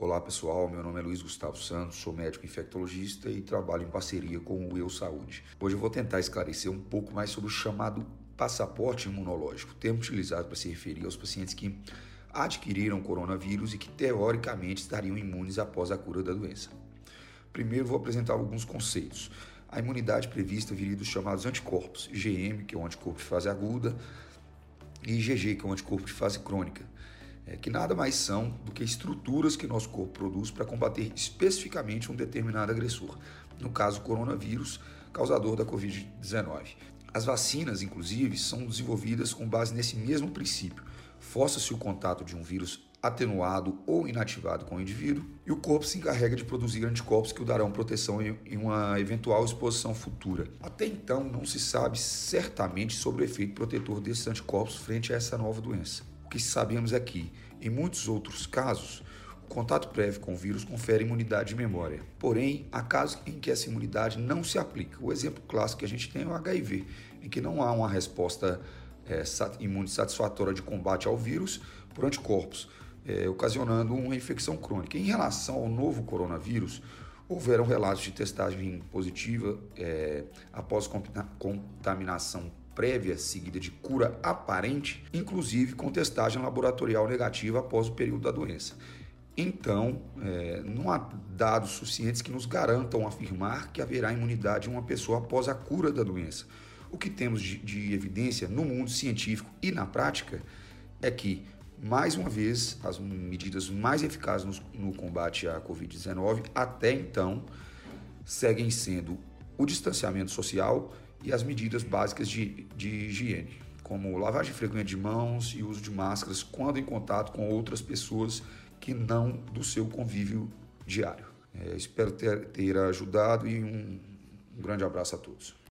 Olá pessoal, meu nome é Luiz Gustavo Santos, sou médico infectologista e trabalho em parceria com o Eu Saúde. Hoje eu vou tentar esclarecer um pouco mais sobre o chamado passaporte imunológico, termo utilizado para se referir aos pacientes que adquiriram coronavírus e que teoricamente estariam imunes após a cura da doença. Primeiro vou apresentar alguns conceitos. A imunidade prevista viria dos chamados anticorpos, IgM, que é o anticorpo de fase aguda, e IgG, que é o anticorpo de fase crônica é, que nada mais são do que estruturas que nosso corpo produz para combater especificamente um determinado agressor, no caso o coronavírus, causador da Covid-19. As vacinas, inclusive, são desenvolvidas com base nesse mesmo princípio. Força-se o contato de um vírus atenuado ou inativado com o indivíduo e o corpo se encarrega de produzir anticorpos que o darão proteção em uma eventual exposição futura. Até então, não se sabe certamente sobre o efeito protetor desses anticorpos frente a essa nova doença. O que sabemos é que, em muitos outros casos, o contato prévio com o vírus confere imunidade de memória. Porém, há casos em que essa imunidade não se aplica. O exemplo clássico que a gente tem é o HIV, em que não há uma resposta é, imune satisfatória de combate ao vírus por anticorpos, é, ocasionando uma infecção crônica. Em relação ao novo coronavírus, houveram relatos de testagem positiva é, após contaminação prévia seguida de cura aparente, inclusive com testagem laboratorial negativa após o período da doença. Então, é, não há dados suficientes que nos garantam afirmar que haverá imunidade em uma pessoa após a cura da doença. O que temos de, de evidência no mundo científico e na prática é que, mais uma vez, as medidas mais eficazes no, no combate à Covid-19 até então seguem sendo o distanciamento social e as medidas básicas de, de higiene, como lavagem frequente de mãos e uso de máscaras quando em contato com outras pessoas que não do seu convívio diário. É, espero ter, ter ajudado e um, um grande abraço a todos.